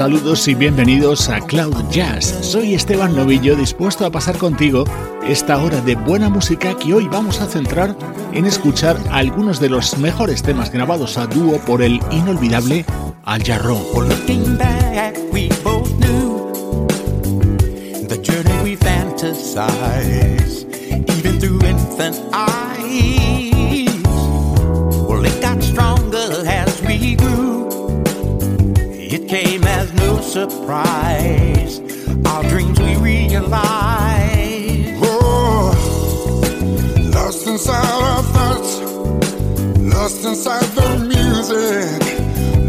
Saludos y bienvenidos a Cloud Jazz. Soy Esteban Novillo, dispuesto a pasar contigo esta hora de buena música que hoy vamos a centrar en escuchar algunos de los mejores temas grabados a dúo por el inolvidable Al Jarro. Came as no surprise. Our dreams we realized. Oh, lost inside our thoughts, lost inside the music,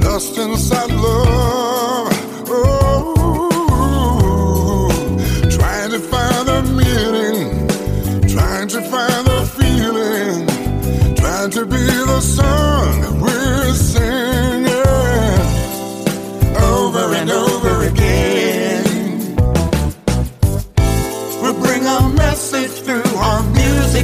lost inside love. Oh, trying to find the meaning, trying to find the feeling, trying to be the song we're singing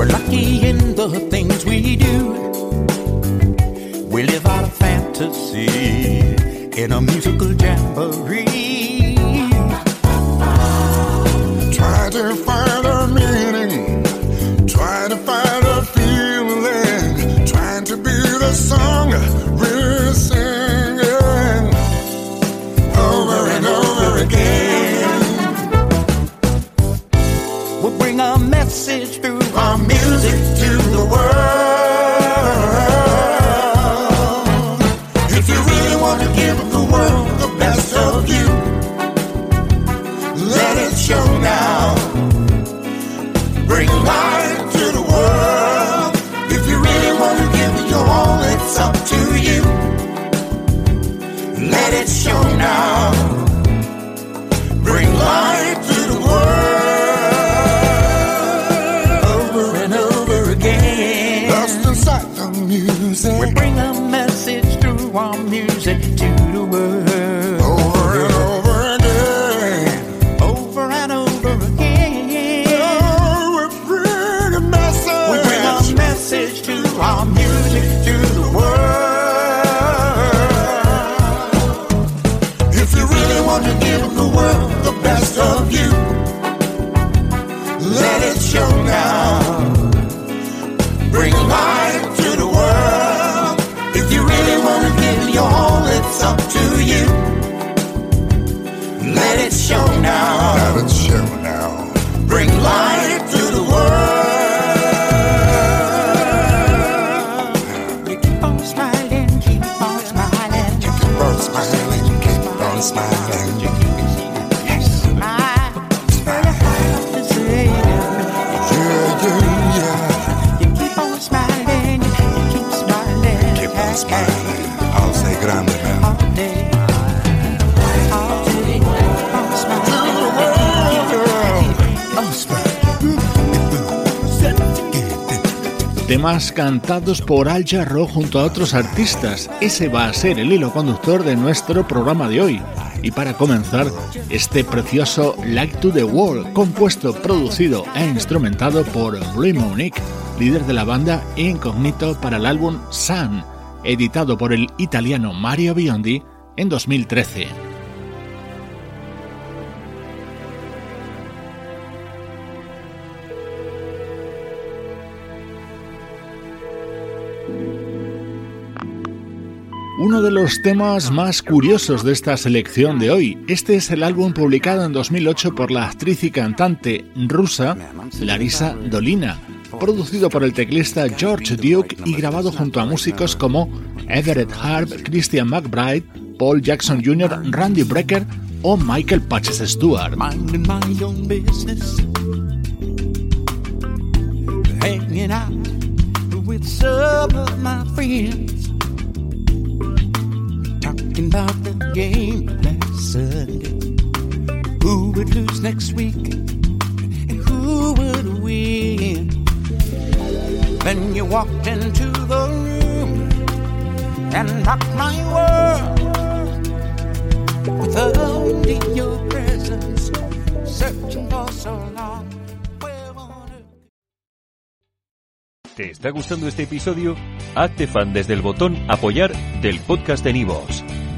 We're lucky in the things we do. We live out a fantasy in a musical jamboree. Try to find music. We bring a message through our music to the world. Over and over again. Over and over again. Oh, we bring a message. We bring a message to our music to the world. If you really want to give the world the best of you, let it show now. Bring light to you. Let it show now. Temas cantados por Al Jarro junto a otros artistas. Ese va a ser el hilo conductor de nuestro programa de hoy. Y para comenzar, este precioso Like to the World, compuesto, producido e instrumentado por Blue Monique, líder de la banda e incógnito para el álbum Sun, editado por el italiano Mario Biondi en 2013. Uno de los temas más curiosos de esta selección de hoy. Este es el álbum publicado en 2008 por la actriz y cantante rusa Larisa Dolina, producido por el teclista George Duke y grabado junto a músicos como Everett Harp, Christian McBride, Paul Jackson Jr., Randy Brecker o Michael Patches Stewart. Talking about the game last Sunday. Who would lose next week and who would win? Then you walked into the room and rocked my world with only your presence, searching for so long. ¿Te está gustando este episodio? Hazte fan desde el botón Apoyar del podcast de Nivos.